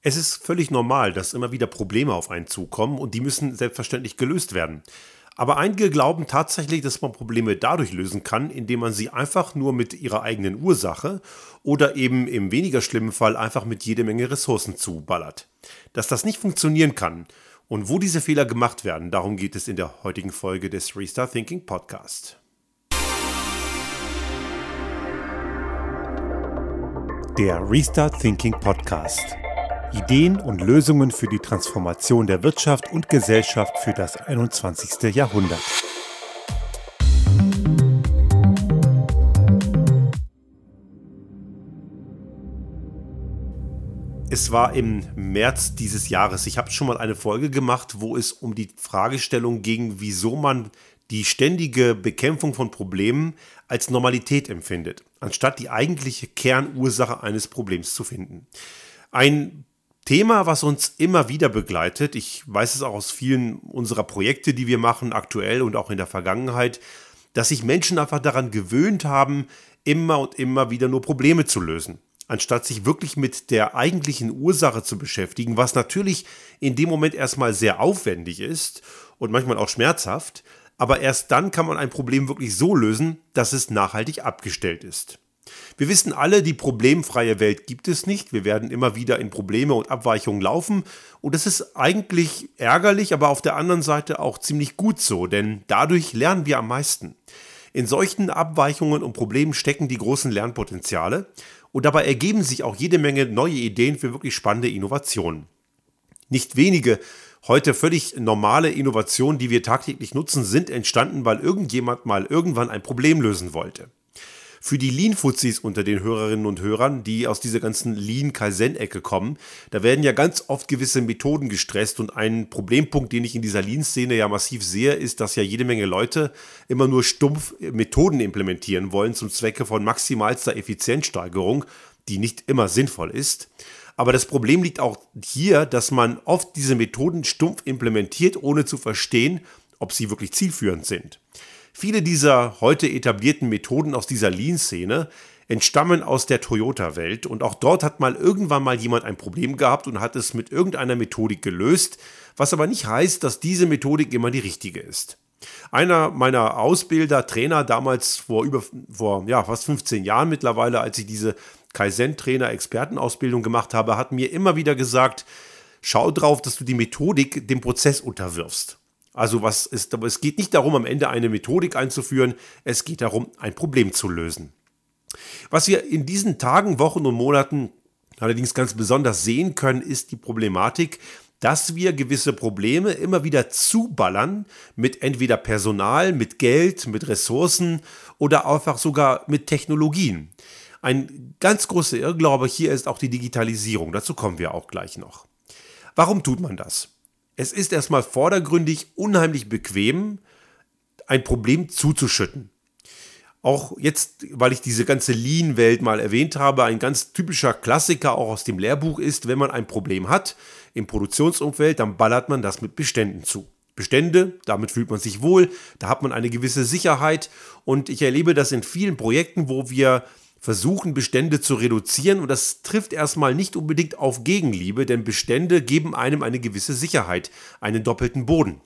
Es ist völlig normal, dass immer wieder Probleme auf einen zukommen und die müssen selbstverständlich gelöst werden. Aber einige glauben tatsächlich, dass man Probleme dadurch lösen kann, indem man sie einfach nur mit ihrer eigenen Ursache oder eben im weniger schlimmen Fall einfach mit jede Menge Ressourcen zuballert. Dass das nicht funktionieren kann und wo diese Fehler gemacht werden, darum geht es in der heutigen Folge des Restart Thinking Podcast. Der Restart Thinking Podcast. Ideen und Lösungen für die Transformation der Wirtschaft und Gesellschaft für das 21. Jahrhundert. Es war im März dieses Jahres. Ich habe schon mal eine Folge gemacht, wo es um die Fragestellung ging, wieso man die ständige Bekämpfung von Problemen als Normalität empfindet, anstatt die eigentliche Kernursache eines Problems zu finden. Ein Thema, was uns immer wieder begleitet, ich weiß es auch aus vielen unserer Projekte, die wir machen, aktuell und auch in der Vergangenheit, dass sich Menschen einfach daran gewöhnt haben, immer und immer wieder nur Probleme zu lösen, anstatt sich wirklich mit der eigentlichen Ursache zu beschäftigen, was natürlich in dem Moment erstmal sehr aufwendig ist und manchmal auch schmerzhaft, aber erst dann kann man ein Problem wirklich so lösen, dass es nachhaltig abgestellt ist. Wir wissen alle, die problemfreie Welt gibt es nicht. Wir werden immer wieder in Probleme und Abweichungen laufen. Und das ist eigentlich ärgerlich, aber auf der anderen Seite auch ziemlich gut so, denn dadurch lernen wir am meisten. In solchen Abweichungen und Problemen stecken die großen Lernpotenziale und dabei ergeben sich auch jede Menge neue Ideen für wirklich spannende Innovationen. Nicht wenige heute völlig normale Innovationen, die wir tagtäglich nutzen, sind entstanden, weil irgendjemand mal irgendwann ein Problem lösen wollte. Für die Lean-Fuzis unter den Hörerinnen und Hörern, die aus dieser ganzen Lean-Kaizen-Ecke kommen, da werden ja ganz oft gewisse Methoden gestresst und ein Problempunkt, den ich in dieser Lean-Szene ja massiv sehe, ist, dass ja jede Menge Leute immer nur stumpf Methoden implementieren wollen zum Zwecke von maximalster Effizienzsteigerung, die nicht immer sinnvoll ist. Aber das Problem liegt auch hier, dass man oft diese Methoden stumpf implementiert, ohne zu verstehen, ob sie wirklich zielführend sind. Viele dieser heute etablierten Methoden aus dieser Lean-Szene entstammen aus der Toyota-Welt und auch dort hat mal irgendwann mal jemand ein Problem gehabt und hat es mit irgendeiner Methodik gelöst, was aber nicht heißt, dass diese Methodik immer die richtige ist. Einer meiner Ausbilder, Trainer damals vor über vor ja, fast 15 Jahren mittlerweile, als ich diese Kaizen-Trainer-Expertenausbildung gemacht habe, hat mir immer wieder gesagt, schau drauf, dass du die Methodik dem Prozess unterwirfst. Also was ist, aber es geht nicht darum, am Ende eine Methodik einzuführen, es geht darum, ein Problem zu lösen. Was wir in diesen Tagen, Wochen und Monaten allerdings ganz besonders sehen können, ist die Problematik, dass wir gewisse Probleme immer wieder zuballern mit entweder Personal, mit Geld, mit Ressourcen oder einfach sogar mit Technologien. Ein ganz großer Irrglaube hier ist auch die Digitalisierung. Dazu kommen wir auch gleich noch. Warum tut man das? Es ist erstmal vordergründig unheimlich bequem, ein Problem zuzuschütten. Auch jetzt, weil ich diese ganze Lean-Welt mal erwähnt habe, ein ganz typischer Klassiker auch aus dem Lehrbuch ist, wenn man ein Problem hat im Produktionsumfeld, dann ballert man das mit Beständen zu. Bestände, damit fühlt man sich wohl, da hat man eine gewisse Sicherheit und ich erlebe das in vielen Projekten, wo wir versuchen, Bestände zu reduzieren. Und das trifft erstmal nicht unbedingt auf Gegenliebe, denn Bestände geben einem eine gewisse Sicherheit, einen doppelten Boden.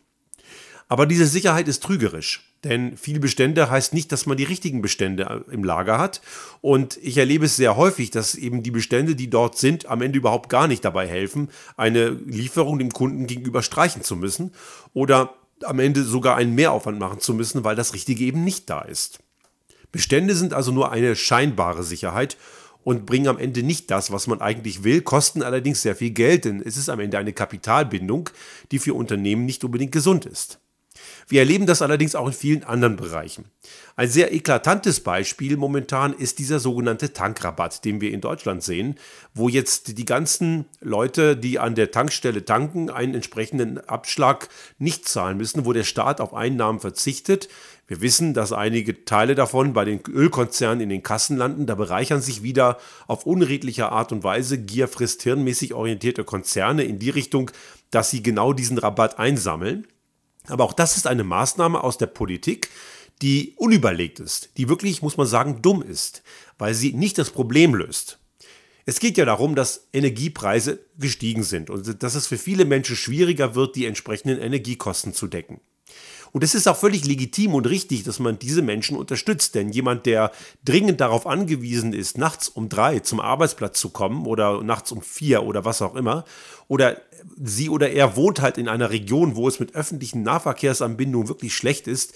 Aber diese Sicherheit ist trügerisch. Denn viele Bestände heißt nicht, dass man die richtigen Bestände äh, im Lager hat. Und ich erlebe es sehr häufig, dass eben die Bestände, die dort sind, am Ende überhaupt gar nicht dabei helfen, eine Lieferung dem Kunden gegenüber streichen zu müssen oder am Ende sogar einen Mehraufwand machen zu müssen, weil das Richtige eben nicht da ist. Bestände sind also nur eine scheinbare Sicherheit und bringen am Ende nicht das, was man eigentlich will, kosten allerdings sehr viel Geld, denn es ist am Ende eine Kapitalbindung, die für Unternehmen nicht unbedingt gesund ist. Wir erleben das allerdings auch in vielen anderen Bereichen. Ein sehr eklatantes Beispiel momentan ist dieser sogenannte Tankrabatt, den wir in Deutschland sehen, wo jetzt die ganzen Leute, die an der Tankstelle tanken, einen entsprechenden Abschlag nicht zahlen müssen, wo der Staat auf Einnahmen verzichtet. Wir wissen, dass einige Teile davon bei den Ölkonzernen in den Kassen landen. Da bereichern sich wieder auf unredliche Art und Weise Gier frisst hirnmäßig orientierte Konzerne in die Richtung, dass sie genau diesen Rabatt einsammeln. Aber auch das ist eine Maßnahme aus der Politik, die unüberlegt ist, die wirklich, muss man sagen, dumm ist, weil sie nicht das Problem löst. Es geht ja darum, dass Energiepreise gestiegen sind und dass es für viele Menschen schwieriger wird, die entsprechenden Energiekosten zu decken. Und es ist auch völlig legitim und richtig, dass man diese Menschen unterstützt. Denn jemand, der dringend darauf angewiesen ist, nachts um drei zum Arbeitsplatz zu kommen oder nachts um vier oder was auch immer, oder sie oder er wohnt halt in einer Region, wo es mit öffentlichen Nahverkehrsanbindungen wirklich schlecht ist,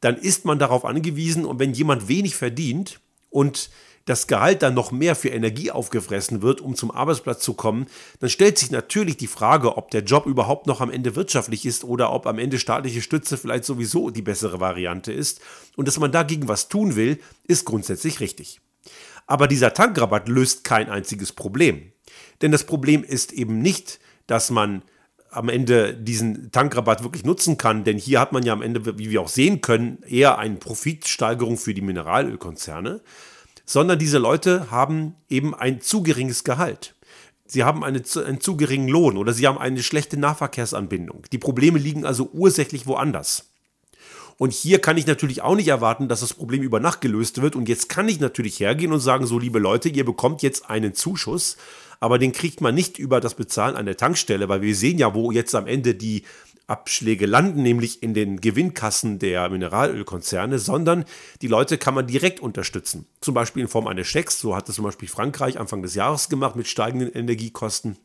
dann ist man darauf angewiesen. Und wenn jemand wenig verdient und das Gehalt dann noch mehr für Energie aufgefressen wird, um zum Arbeitsplatz zu kommen, dann stellt sich natürlich die Frage, ob der Job überhaupt noch am Ende wirtschaftlich ist oder ob am Ende staatliche Stütze vielleicht sowieso die bessere Variante ist. Und dass man dagegen was tun will, ist grundsätzlich richtig. Aber dieser Tankrabatt löst kein einziges Problem. Denn das Problem ist eben nicht, dass man am Ende diesen Tankrabatt wirklich nutzen kann, denn hier hat man ja am Ende, wie wir auch sehen können, eher eine Profitsteigerung für die Mineralölkonzerne, sondern diese Leute haben eben ein zu geringes Gehalt. Sie haben eine, einen zu geringen Lohn oder sie haben eine schlechte Nahverkehrsanbindung. Die Probleme liegen also ursächlich woanders. Und hier kann ich natürlich auch nicht erwarten, dass das Problem über Nacht gelöst wird. Und jetzt kann ich natürlich hergehen und sagen, so liebe Leute, ihr bekommt jetzt einen Zuschuss, aber den kriegt man nicht über das Bezahlen an der Tankstelle, weil wir sehen ja, wo jetzt am Ende die Abschläge landen, nämlich in den Gewinnkassen der Mineralölkonzerne, sondern die Leute kann man direkt unterstützen. Zum Beispiel in Form eines Schecks, so hat es zum Beispiel Frankreich Anfang des Jahres gemacht mit steigenden Energiekosten.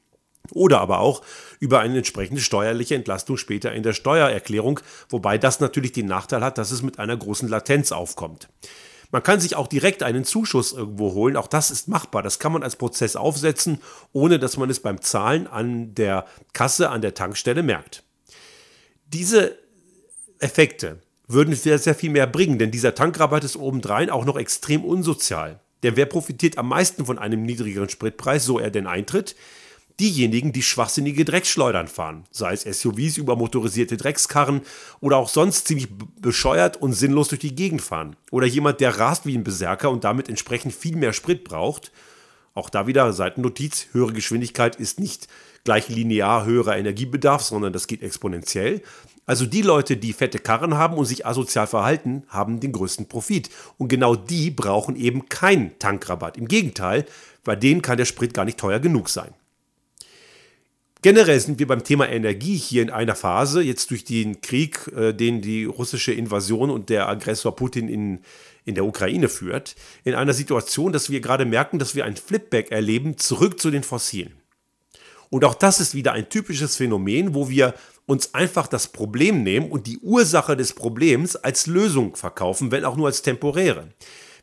Oder aber auch über eine entsprechende steuerliche Entlastung später in der Steuererklärung, wobei das natürlich den Nachteil hat, dass es mit einer großen Latenz aufkommt. Man kann sich auch direkt einen Zuschuss irgendwo holen, auch das ist machbar. Das kann man als Prozess aufsetzen, ohne dass man es beim Zahlen an der Kasse, an der Tankstelle merkt. Diese Effekte würden sehr, sehr viel mehr bringen, denn dieser Tankrabatt ist obendrein auch noch extrem unsozial. Denn wer profitiert am meisten von einem niedrigeren Spritpreis, so er denn eintritt? Diejenigen, die schwachsinnige Drecksschleudern fahren, sei es SUVs über motorisierte Dreckskarren oder auch sonst ziemlich bescheuert und sinnlos durch die Gegend fahren. Oder jemand, der rast wie ein Berserker und damit entsprechend viel mehr Sprit braucht. Auch da wieder Seitennotiz, höhere Geschwindigkeit ist nicht gleich linear höherer Energiebedarf, sondern das geht exponentiell. Also die Leute, die fette Karren haben und sich asozial verhalten, haben den größten Profit. Und genau die brauchen eben keinen Tankrabatt. Im Gegenteil, bei denen kann der Sprit gar nicht teuer genug sein. Generell sind wir beim Thema Energie hier in einer Phase, jetzt durch den Krieg, äh, den die russische Invasion und der Aggressor Putin in, in der Ukraine führt, in einer Situation, dass wir gerade merken, dass wir ein Flipback erleben, zurück zu den Fossilen. Und auch das ist wieder ein typisches Phänomen, wo wir uns einfach das Problem nehmen und die Ursache des Problems als Lösung verkaufen, wenn auch nur als temporäre.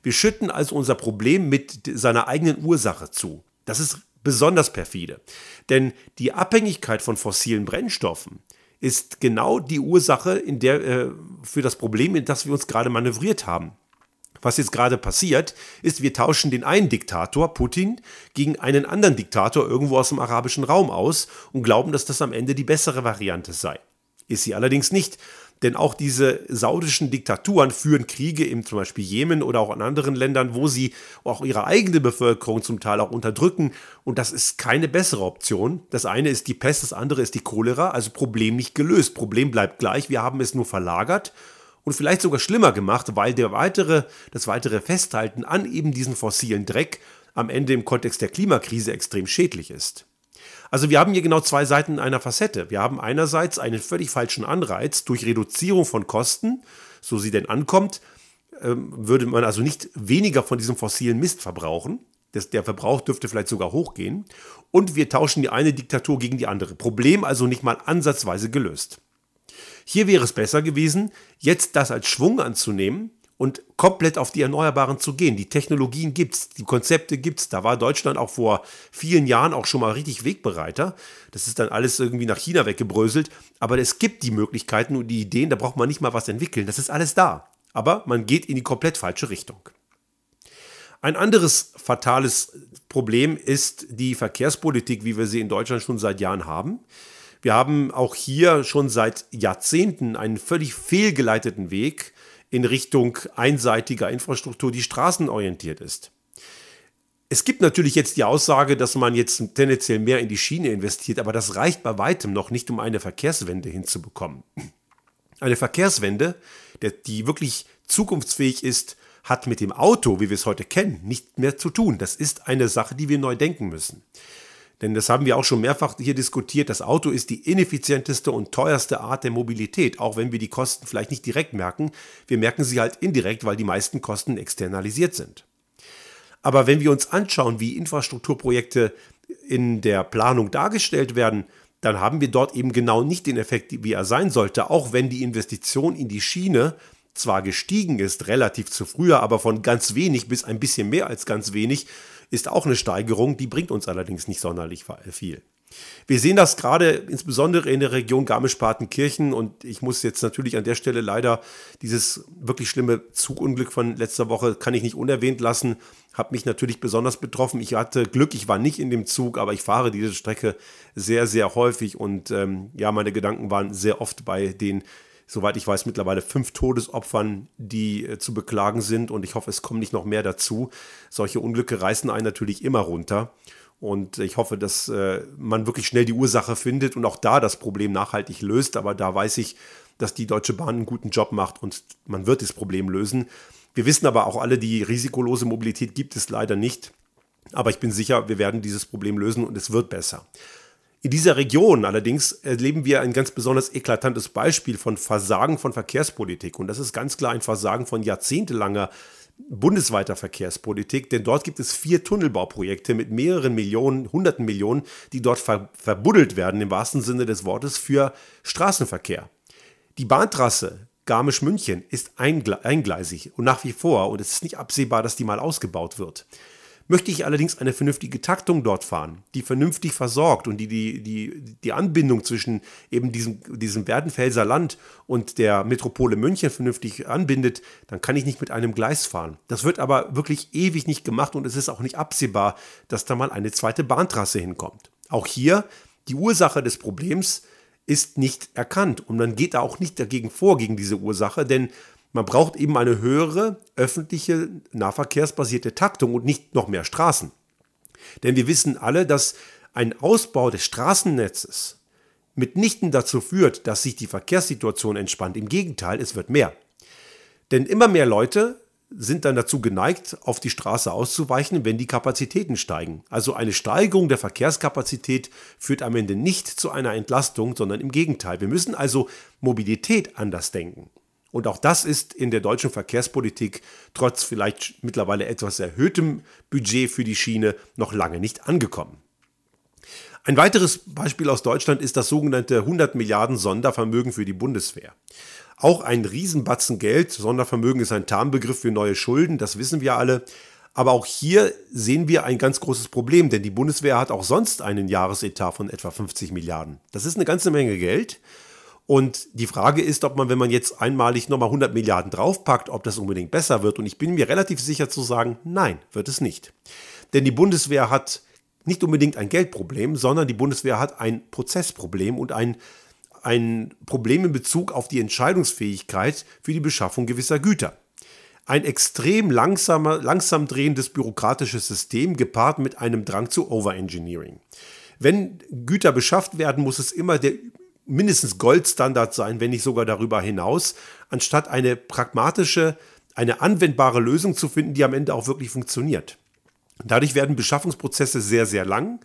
Wir schütten also unser Problem mit seiner eigenen Ursache zu. Das ist besonders perfide. Denn die Abhängigkeit von fossilen Brennstoffen ist genau die Ursache in der, äh, für das Problem, in das wir uns gerade manövriert haben. Was jetzt gerade passiert, ist, wir tauschen den einen Diktator, Putin, gegen einen anderen Diktator irgendwo aus dem arabischen Raum aus und glauben, dass das am Ende die bessere Variante sei. Ist sie allerdings nicht, denn auch diese saudischen Diktaturen führen Kriege im zum Beispiel Jemen oder auch in anderen Ländern, wo sie auch ihre eigene Bevölkerung zum Teil auch unterdrücken. Und das ist keine bessere Option. Das eine ist die Pest, das andere ist die Cholera. Also Problem nicht gelöst. Problem bleibt gleich. Wir haben es nur verlagert und vielleicht sogar schlimmer gemacht, weil der weitere, das weitere Festhalten an eben diesen fossilen Dreck am Ende im Kontext der Klimakrise extrem schädlich ist. Also wir haben hier genau zwei Seiten einer Facette. Wir haben einerseits einen völlig falschen Anreiz durch Reduzierung von Kosten, so sie denn ankommt, ähm, würde man also nicht weniger von diesem fossilen Mist verbrauchen. Der Verbrauch dürfte vielleicht sogar hochgehen. Und wir tauschen die eine Diktatur gegen die andere. Problem also nicht mal ansatzweise gelöst. Hier wäre es besser gewesen, jetzt das als Schwung anzunehmen und komplett auf die Erneuerbaren zu gehen. Die Technologien gibt es, die Konzepte gibt es. Da war Deutschland auch vor vielen Jahren auch schon mal richtig Wegbereiter. Das ist dann alles irgendwie nach China weggebröselt. Aber es gibt die Möglichkeiten und die Ideen, da braucht man nicht mal was entwickeln. Das ist alles da. Aber man geht in die komplett falsche Richtung. Ein anderes fatales Problem ist die Verkehrspolitik, wie wir sie in Deutschland schon seit Jahren haben. Wir haben auch hier schon seit Jahrzehnten einen völlig fehlgeleiteten Weg in Richtung einseitiger Infrastruktur, die straßenorientiert ist. Es gibt natürlich jetzt die Aussage, dass man jetzt tendenziell mehr in die Schiene investiert, aber das reicht bei weitem noch nicht, um eine Verkehrswende hinzubekommen. Eine Verkehrswende, die wirklich zukunftsfähig ist, hat mit dem Auto, wie wir es heute kennen, nicht mehr zu tun. Das ist eine Sache, die wir neu denken müssen. Denn das haben wir auch schon mehrfach hier diskutiert. Das Auto ist die ineffizienteste und teuerste Art der Mobilität, auch wenn wir die Kosten vielleicht nicht direkt merken. Wir merken sie halt indirekt, weil die meisten Kosten externalisiert sind. Aber wenn wir uns anschauen, wie Infrastrukturprojekte in der Planung dargestellt werden, dann haben wir dort eben genau nicht den Effekt, wie er sein sollte, auch wenn die Investition in die Schiene zwar gestiegen ist, relativ zu früher, aber von ganz wenig bis ein bisschen mehr als ganz wenig, ist auch eine Steigerung, die bringt uns allerdings nicht sonderlich viel. Wir sehen das gerade insbesondere in der Region Garmisch-Partenkirchen und ich muss jetzt natürlich an der Stelle leider dieses wirklich schlimme Zugunglück von letzter Woche kann ich nicht unerwähnt lassen, hat mich natürlich besonders betroffen. Ich hatte Glück, ich war nicht in dem Zug, aber ich fahre diese Strecke sehr, sehr häufig und ähm, ja, meine Gedanken waren sehr oft bei den soweit ich weiß, mittlerweile fünf Todesopfern, die äh, zu beklagen sind. Und ich hoffe, es kommen nicht noch mehr dazu. Solche Unglücke reißen einen natürlich immer runter. Und ich hoffe, dass äh, man wirklich schnell die Ursache findet und auch da das Problem nachhaltig löst. Aber da weiß ich, dass die Deutsche Bahn einen guten Job macht und man wird das Problem lösen. Wir wissen aber auch alle, die risikolose Mobilität gibt es leider nicht. Aber ich bin sicher, wir werden dieses Problem lösen und es wird besser. In dieser Region allerdings erleben wir ein ganz besonders eklatantes Beispiel von Versagen von Verkehrspolitik. Und das ist ganz klar ein Versagen von jahrzehntelanger bundesweiter Verkehrspolitik, denn dort gibt es vier Tunnelbauprojekte mit mehreren Millionen, hunderten Millionen, die dort ver verbuddelt werden, im wahrsten Sinne des Wortes, für Straßenverkehr. Die Bahntrasse Garmisch-München ist eingleisig und nach wie vor und es ist nicht absehbar, dass die mal ausgebaut wird. Möchte ich allerdings eine vernünftige Taktung dort fahren, die vernünftig versorgt und die die, die, die Anbindung zwischen eben diesem, diesem Werdenfelser Land und der Metropole München vernünftig anbindet, dann kann ich nicht mit einem Gleis fahren. Das wird aber wirklich ewig nicht gemacht und es ist auch nicht absehbar, dass da mal eine zweite Bahntrasse hinkommt. Auch hier die Ursache des Problems ist nicht erkannt und man geht da auch nicht dagegen vor, gegen diese Ursache, denn man braucht eben eine höhere öffentliche nahverkehrsbasierte Taktung und nicht noch mehr Straßen. Denn wir wissen alle, dass ein Ausbau des Straßennetzes mitnichten dazu führt, dass sich die Verkehrssituation entspannt. Im Gegenteil, es wird mehr. Denn immer mehr Leute sind dann dazu geneigt, auf die Straße auszuweichen, wenn die Kapazitäten steigen. Also eine Steigerung der Verkehrskapazität führt am Ende nicht zu einer Entlastung, sondern im Gegenteil. Wir müssen also Mobilität anders denken. Und auch das ist in der deutschen Verkehrspolitik trotz vielleicht mittlerweile etwas erhöhtem Budget für die Schiene noch lange nicht angekommen. Ein weiteres Beispiel aus Deutschland ist das sogenannte 100 Milliarden Sondervermögen für die Bundeswehr. Auch ein Riesenbatzen Geld. Sondervermögen ist ein Tarnbegriff für neue Schulden, das wissen wir alle. Aber auch hier sehen wir ein ganz großes Problem, denn die Bundeswehr hat auch sonst einen Jahresetat von etwa 50 Milliarden. Das ist eine ganze Menge Geld. Und die Frage ist, ob man, wenn man jetzt einmalig nochmal 100 Milliarden draufpackt, ob das unbedingt besser wird. Und ich bin mir relativ sicher zu sagen, nein, wird es nicht. Denn die Bundeswehr hat nicht unbedingt ein Geldproblem, sondern die Bundeswehr hat ein Prozessproblem und ein, ein Problem in Bezug auf die Entscheidungsfähigkeit für die Beschaffung gewisser Güter. Ein extrem langsamer, langsam drehendes bürokratisches System gepaart mit einem Drang zu Overengineering. Wenn Güter beschafft werden, muss es immer der mindestens Goldstandard sein, wenn nicht sogar darüber hinaus, anstatt eine pragmatische, eine anwendbare Lösung zu finden, die am Ende auch wirklich funktioniert. Dadurch werden Beschaffungsprozesse sehr, sehr lang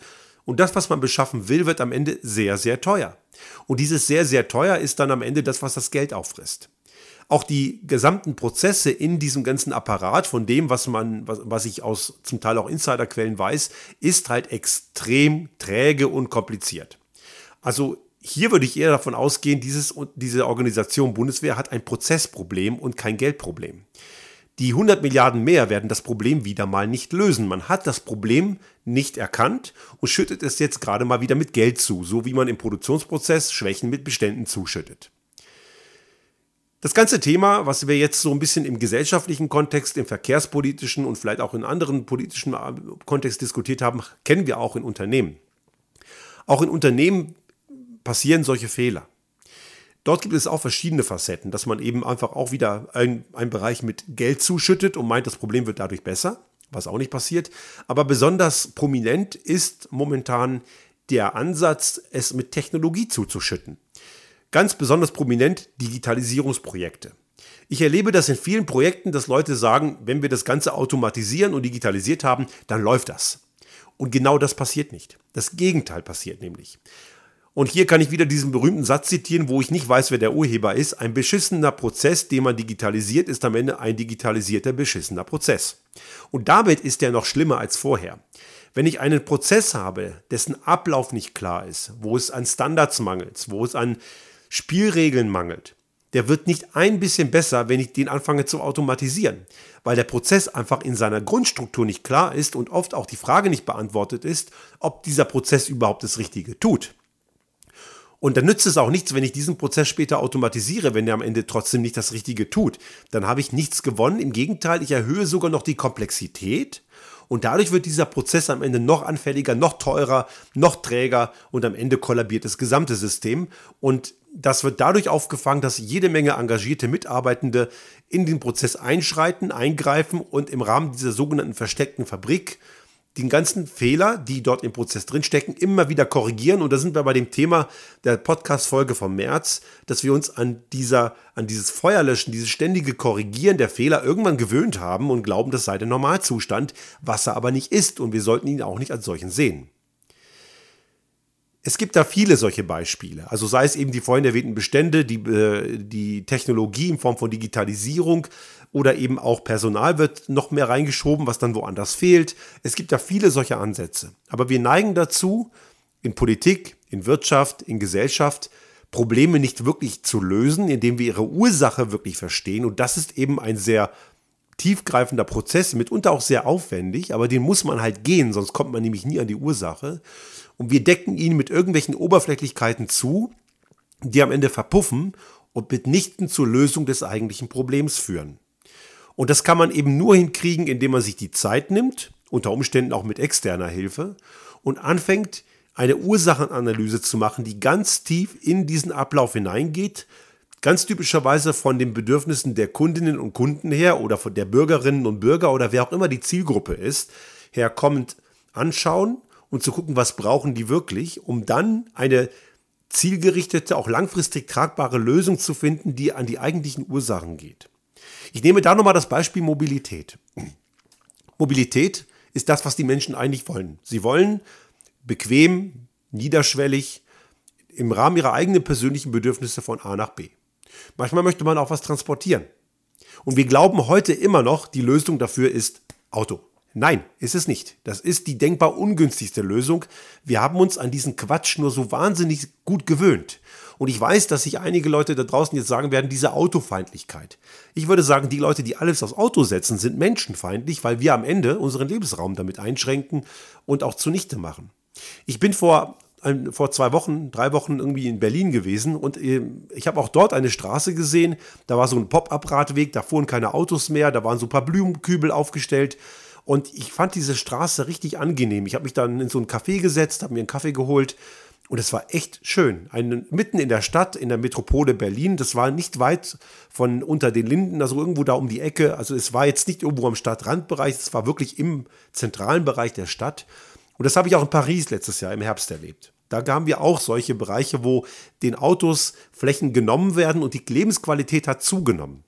und das, was man beschaffen will, wird am Ende sehr, sehr teuer. Und dieses sehr, sehr teuer ist dann am Ende das, was das Geld auffrisst. Auch die gesamten Prozesse in diesem ganzen Apparat von dem, was man, was, was ich aus zum Teil auch Insiderquellen weiß, ist halt extrem träge und kompliziert. Also hier würde ich eher davon ausgehen, dieses, diese Organisation Bundeswehr hat ein Prozessproblem und kein Geldproblem. Die 100 Milliarden mehr werden das Problem wieder mal nicht lösen. Man hat das Problem nicht erkannt und schüttet es jetzt gerade mal wieder mit Geld zu, so wie man im Produktionsprozess Schwächen mit Beständen zuschüttet. Das ganze Thema, was wir jetzt so ein bisschen im gesellschaftlichen Kontext, im verkehrspolitischen und vielleicht auch in anderen politischen Kontext diskutiert haben, kennen wir auch in Unternehmen. Auch in Unternehmen passieren solche Fehler. Dort gibt es auch verschiedene Facetten, dass man eben einfach auch wieder einen Bereich mit Geld zuschüttet und meint, das Problem wird dadurch besser, was auch nicht passiert. Aber besonders prominent ist momentan der Ansatz, es mit Technologie zuzuschütten. Ganz besonders prominent Digitalisierungsprojekte. Ich erlebe das in vielen Projekten, dass Leute sagen, wenn wir das Ganze automatisieren und digitalisiert haben, dann läuft das. Und genau das passiert nicht. Das Gegenteil passiert nämlich. Und hier kann ich wieder diesen berühmten Satz zitieren, wo ich nicht weiß, wer der Urheber ist. Ein beschissener Prozess, den man digitalisiert, ist am Ende ein digitalisierter beschissener Prozess. Und damit ist er noch schlimmer als vorher. Wenn ich einen Prozess habe, dessen Ablauf nicht klar ist, wo es an Standards mangelt, wo es an Spielregeln mangelt, der wird nicht ein bisschen besser, wenn ich den anfange zu automatisieren, weil der Prozess einfach in seiner Grundstruktur nicht klar ist und oft auch die Frage nicht beantwortet ist, ob dieser Prozess überhaupt das Richtige tut. Und dann nützt es auch nichts, wenn ich diesen Prozess später automatisiere, wenn der am Ende trotzdem nicht das Richtige tut. Dann habe ich nichts gewonnen. Im Gegenteil, ich erhöhe sogar noch die Komplexität und dadurch wird dieser Prozess am Ende noch anfälliger, noch teurer, noch träger und am Ende kollabiert das gesamte System. Und das wird dadurch aufgefangen, dass jede Menge engagierte Mitarbeitende in den Prozess einschreiten, eingreifen und im Rahmen dieser sogenannten versteckten Fabrik den ganzen Fehler, die dort im Prozess drinstecken, immer wieder korrigieren. Und da sind wir bei dem Thema der Podcast-Folge vom März, dass wir uns an dieser, an dieses Feuerlöschen, dieses ständige Korrigieren der Fehler irgendwann gewöhnt haben und glauben, das sei der Normalzustand, was er aber nicht ist. Und wir sollten ihn auch nicht als solchen sehen. Es gibt da viele solche Beispiele. Also sei es eben die vorhin erwähnten Bestände, die, äh, die Technologie in Form von Digitalisierung oder eben auch Personal wird noch mehr reingeschoben, was dann woanders fehlt. Es gibt da viele solche Ansätze. Aber wir neigen dazu, in Politik, in Wirtschaft, in Gesellschaft Probleme nicht wirklich zu lösen, indem wir ihre Ursache wirklich verstehen. Und das ist eben ein sehr tiefgreifender Prozess, mitunter auch sehr aufwendig, aber den muss man halt gehen, sonst kommt man nämlich nie an die Ursache und wir decken ihn mit irgendwelchen Oberflächlichkeiten zu, die am Ende verpuffen und mitnichten zur Lösung des eigentlichen Problems führen. Und das kann man eben nur hinkriegen, indem man sich die Zeit nimmt, unter Umständen auch mit externer Hilfe, und anfängt, eine Ursachenanalyse zu machen, die ganz tief in diesen Ablauf hineingeht, ganz typischerweise von den Bedürfnissen der Kundinnen und Kunden her oder von der Bürgerinnen und Bürger oder wer auch immer die Zielgruppe ist, herkommend anschauen und zu gucken, was brauchen die wirklich, um dann eine zielgerichtete, auch langfristig tragbare Lösung zu finden, die an die eigentlichen Ursachen geht. Ich nehme da nochmal das Beispiel Mobilität. Mobilität ist das, was die Menschen eigentlich wollen. Sie wollen bequem, niederschwellig, im Rahmen ihrer eigenen persönlichen Bedürfnisse von A nach B. Manchmal möchte man auch was transportieren. Und wir glauben heute immer noch, die Lösung dafür ist Auto. Nein, ist es nicht. Das ist die denkbar ungünstigste Lösung. Wir haben uns an diesen Quatsch nur so wahnsinnig gut gewöhnt. Und ich weiß, dass sich einige Leute da draußen jetzt sagen werden, diese Autofeindlichkeit. Ich würde sagen, die Leute, die alles aufs Auto setzen, sind menschenfeindlich, weil wir am Ende unseren Lebensraum damit einschränken und auch zunichte machen. Ich bin vor vor zwei Wochen, drei Wochen irgendwie in Berlin gewesen und äh, ich habe auch dort eine Straße gesehen. Da war so ein Pop-up-Radweg, da fuhren keine Autos mehr, da waren so ein paar Blumenkübel aufgestellt und ich fand diese Straße richtig angenehm. Ich habe mich dann in so ein Café gesetzt, habe mir einen Kaffee geholt und es war echt schön. Ein, mitten in der Stadt, in der Metropole Berlin. Das war nicht weit von unter den Linden, also irgendwo da um die Ecke. Also es war jetzt nicht irgendwo am Stadtrandbereich, es war wirklich im zentralen Bereich der Stadt. Und das habe ich auch in Paris letztes Jahr im Herbst erlebt. Da haben wir auch solche Bereiche, wo den Autos Flächen genommen werden und die Lebensqualität hat zugenommen.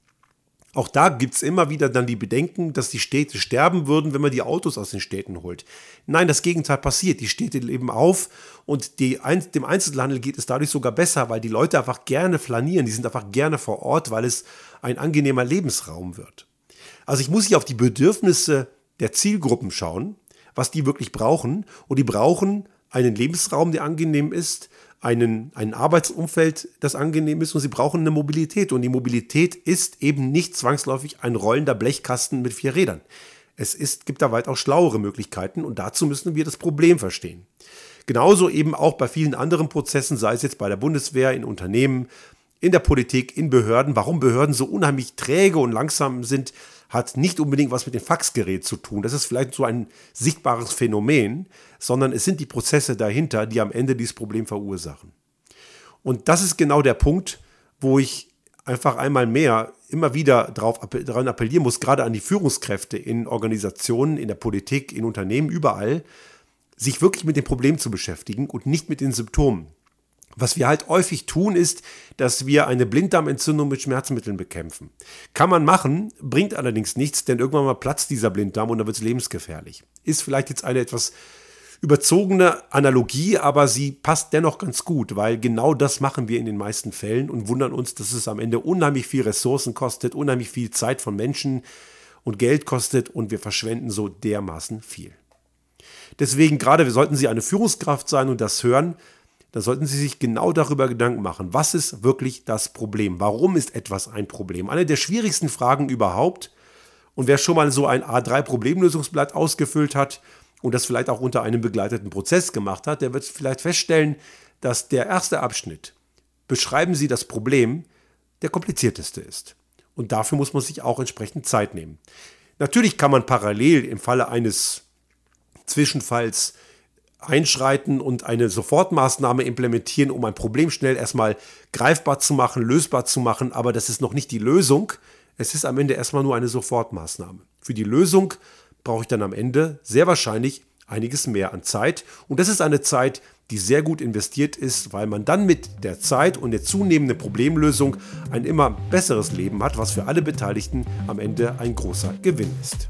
Auch da gibt es immer wieder dann die Bedenken, dass die Städte sterben würden, wenn man die Autos aus den Städten holt. Nein, das Gegenteil passiert. Die Städte leben auf und die, dem Einzelhandel geht es dadurch sogar besser, weil die Leute einfach gerne flanieren. Die sind einfach gerne vor Ort, weil es ein angenehmer Lebensraum wird. Also ich muss hier auf die Bedürfnisse der Zielgruppen schauen, was die wirklich brauchen. Und die brauchen einen Lebensraum, der angenehm ist, einen, ein Arbeitsumfeld, das angenehm ist und sie brauchen eine Mobilität. Und die Mobilität ist eben nicht zwangsläufig ein rollender Blechkasten mit vier Rädern. Es ist, gibt da weit auch schlauere Möglichkeiten und dazu müssen wir das Problem verstehen. Genauso eben auch bei vielen anderen Prozessen, sei es jetzt bei der Bundeswehr, in Unternehmen, in der Politik, in Behörden. Warum Behörden so unheimlich träge und langsam sind, hat nicht unbedingt was mit dem Faxgerät zu tun. Das ist vielleicht so ein sichtbares Phänomen, sondern es sind die Prozesse dahinter, die am Ende dieses Problem verursachen. Und das ist genau der Punkt, wo ich einfach einmal mehr immer wieder darauf daran appellieren muss, gerade an die Führungskräfte in Organisationen, in der Politik, in Unternehmen, überall, sich wirklich mit dem Problem zu beschäftigen und nicht mit den Symptomen. Was wir halt häufig tun, ist, dass wir eine Blinddarmentzündung mit Schmerzmitteln bekämpfen. Kann man machen, bringt allerdings nichts, denn irgendwann mal platzt dieser Blinddarm und dann wird es lebensgefährlich. Ist vielleicht jetzt eine etwas überzogene Analogie, aber sie passt dennoch ganz gut, weil genau das machen wir in den meisten Fällen und wundern uns, dass es am Ende unheimlich viel Ressourcen kostet, unheimlich viel Zeit von Menschen und Geld kostet und wir verschwenden so dermaßen viel. Deswegen gerade sollten Sie eine Führungskraft sein und das hören, dann sollten Sie sich genau darüber Gedanken machen, was ist wirklich das Problem? Warum ist etwas ein Problem? Eine der schwierigsten Fragen überhaupt. Und wer schon mal so ein A3-Problemlösungsblatt ausgefüllt hat und das vielleicht auch unter einem begleiteten Prozess gemacht hat, der wird vielleicht feststellen, dass der erste Abschnitt, beschreiben Sie das Problem, der komplizierteste ist. Und dafür muss man sich auch entsprechend Zeit nehmen. Natürlich kann man parallel im Falle eines Zwischenfalls einschreiten und eine Sofortmaßnahme implementieren, um ein Problem schnell erstmal greifbar zu machen, lösbar zu machen, aber das ist noch nicht die Lösung. Es ist am Ende erstmal nur eine Sofortmaßnahme. Für die Lösung brauche ich dann am Ende sehr wahrscheinlich einiges mehr an Zeit und das ist eine Zeit, die sehr gut investiert ist, weil man dann mit der Zeit und der zunehmenden Problemlösung ein immer besseres Leben hat, was für alle Beteiligten am Ende ein großer Gewinn ist.